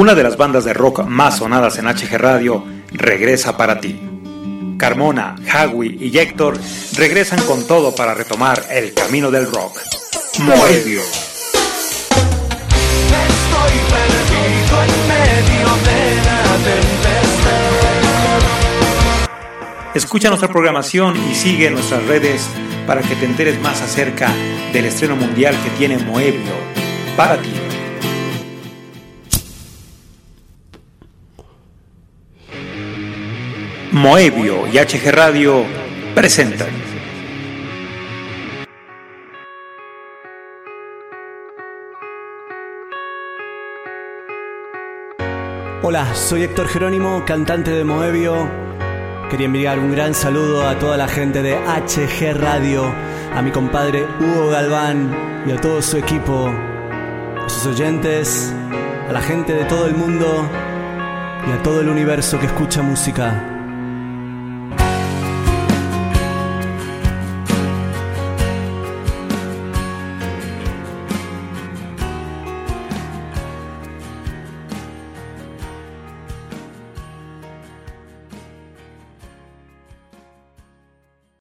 una de las bandas de rock más sonadas en HG Radio, regresa para ti. Carmona, Howie y Héctor regresan con todo para retomar el camino del rock. Moebio. Estoy perdido en medio de la tempestad. Escucha nuestra programación y sigue nuestras redes para que te enteres más acerca del estreno mundial que tiene Moebio para ti. Moebio y HG Radio presentan. Hola, soy Héctor Jerónimo, cantante de Moebio. Quería enviar un gran saludo a toda la gente de HG Radio, a mi compadre Hugo Galván y a todo su equipo, a sus oyentes, a la gente de todo el mundo y a todo el universo que escucha música.